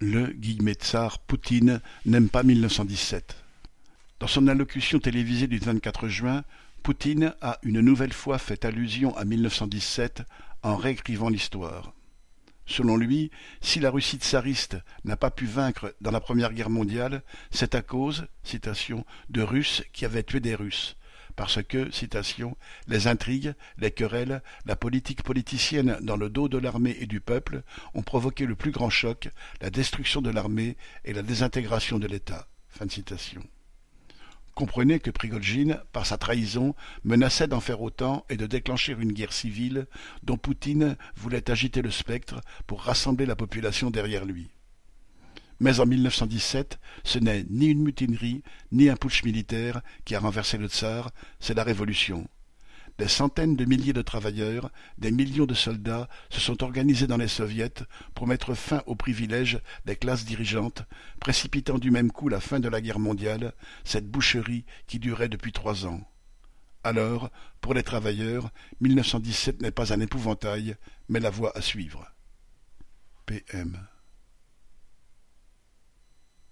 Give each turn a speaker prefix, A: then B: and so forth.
A: Le tsar Poutine n'aime pas 1917. Dans son allocution télévisée du 24 juin, Poutine a une nouvelle fois fait allusion à 1917 en réécrivant l'histoire. Selon lui, si la Russie tsariste n'a pas pu vaincre dans la Première Guerre mondiale, c'est à cause, de Russes qui avaient tué des Russes, parce que, citation, les intrigues, les querelles, la politique politicienne dans le dos de l'armée et du peuple ont provoqué le plus grand choc, la destruction de l'armée et la désintégration de l'État. Comprenez que Prigogine, par sa trahison, menaçait d'en faire autant et de déclencher une guerre civile dont Poutine voulait agiter le spectre pour rassembler la population derrière lui. Mais en 1917, ce n'est ni une mutinerie, ni un putsch militaire qui a renversé le tsar, c'est la révolution. Des centaines de milliers de travailleurs, des millions de soldats se sont organisés dans les soviets pour mettre fin aux privilèges des classes dirigeantes, précipitant du même coup la fin de la guerre mondiale, cette boucherie qui durait depuis trois ans. Alors, pour les travailleurs, 1917 n'est pas un épouvantail, mais la voie à suivre. PM